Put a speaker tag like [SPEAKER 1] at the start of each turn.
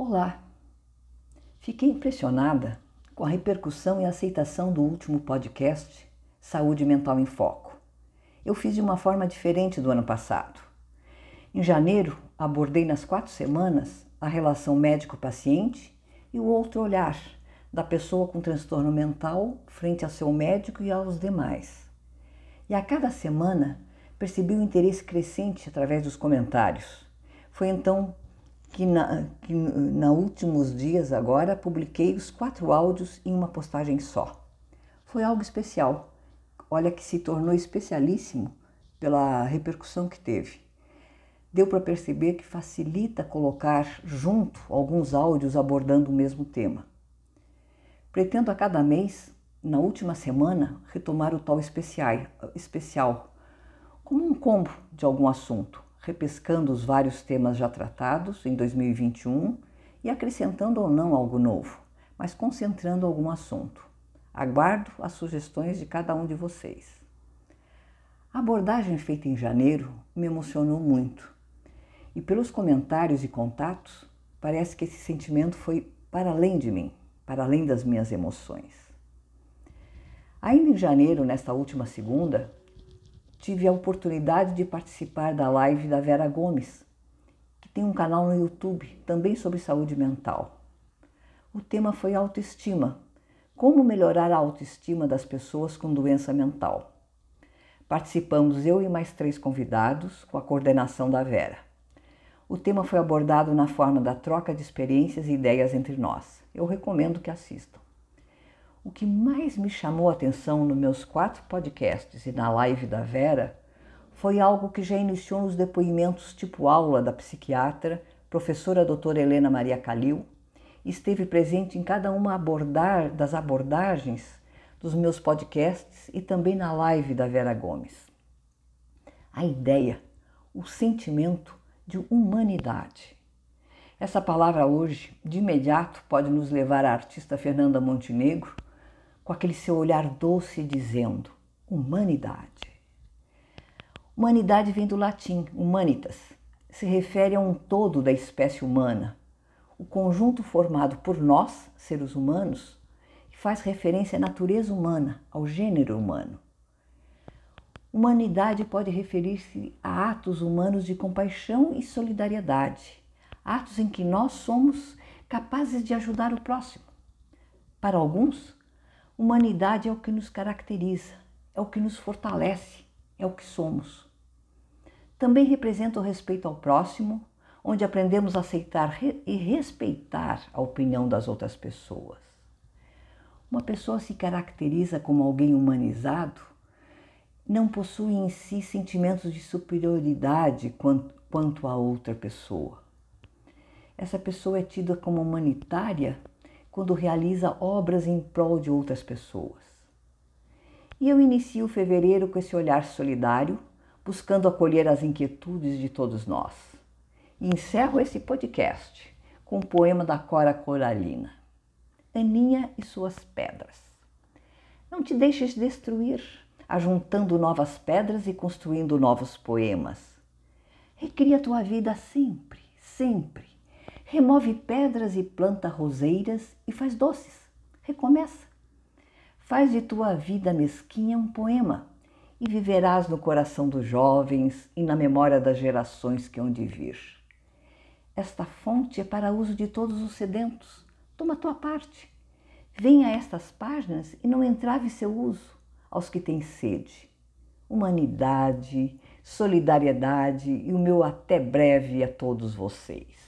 [SPEAKER 1] Olá! Fiquei impressionada com a repercussão e aceitação do último podcast Saúde Mental em Foco. Eu fiz de uma forma diferente do ano passado. Em janeiro, abordei nas quatro semanas a relação médico-paciente e o outro olhar da pessoa com transtorno mental frente ao seu médico e aos demais. E a cada semana percebi o um interesse crescente através dos comentários. Foi então que na, que na últimos dias agora publiquei os quatro áudios em uma postagem só. Foi algo especial. Olha que se tornou especialíssimo pela repercussão que teve. Deu para perceber que facilita colocar junto alguns áudios abordando o mesmo tema. Pretendo a cada mês, na última semana, retomar o tal especial, especial como um combo de algum assunto repescando os vários temas já tratados em 2021 e acrescentando ou não algo novo, mas concentrando algum assunto. Aguardo as sugestões de cada um de vocês. A abordagem feita em janeiro me emocionou muito e, pelos comentários e contatos, parece que esse sentimento foi para além de mim, para além das minhas emoções. Ainda em janeiro, nesta última segunda, tive a oportunidade de participar da live da Vera Gomes, que tem um canal no YouTube também sobre saúde mental. O tema foi autoestima. Como melhorar a autoestima das pessoas com doença mental. Participamos eu e mais três convidados com a coordenação da Vera. O tema foi abordado na forma da troca de experiências e ideias entre nós. Eu recomendo que assistam. O que mais me chamou a atenção nos meus quatro podcasts e na live da Vera foi algo que já iniciou nos depoimentos tipo aula da psiquiatra, professora doutora Helena Maria Calil, e esteve presente em cada uma abordar, das abordagens dos meus podcasts e também na live da Vera Gomes. A ideia, o sentimento de humanidade. Essa palavra hoje, de imediato, pode nos levar à artista Fernanda Montenegro, com aquele seu olhar doce dizendo: humanidade. Humanidade vem do latim humanitas, se refere a um todo da espécie humana, o conjunto formado por nós, seres humanos, que faz referência à natureza humana, ao gênero humano. Humanidade pode referir-se a atos humanos de compaixão e solidariedade, atos em que nós somos capazes de ajudar o próximo. Para alguns, Humanidade é o que nos caracteriza, é o que nos fortalece, é o que somos. Também representa o respeito ao próximo, onde aprendemos a aceitar e respeitar a opinião das outras pessoas. Uma pessoa se caracteriza como alguém humanizado, não possui em si sentimentos de superioridade quanto a outra pessoa. Essa pessoa é tida como humanitária quando realiza obras em prol de outras pessoas. E eu inicio fevereiro com esse olhar solidário, buscando acolher as inquietudes de todos nós. E encerro esse podcast com um poema da Cora Coralina, Aninha e suas pedras. Não te deixes destruir, ajuntando novas pedras e construindo novos poemas. Recria tua vida sempre, sempre Remove pedras e planta roseiras e faz doces. Recomeça. Faz de tua vida mesquinha um poema e viverás no coração dos jovens e na memória das gerações que hão de vir. Esta fonte é para uso de todos os sedentos. Toma tua parte. Venha a estas páginas e não entrave seu uso aos que têm sede. Humanidade, solidariedade e o meu até breve a todos vocês.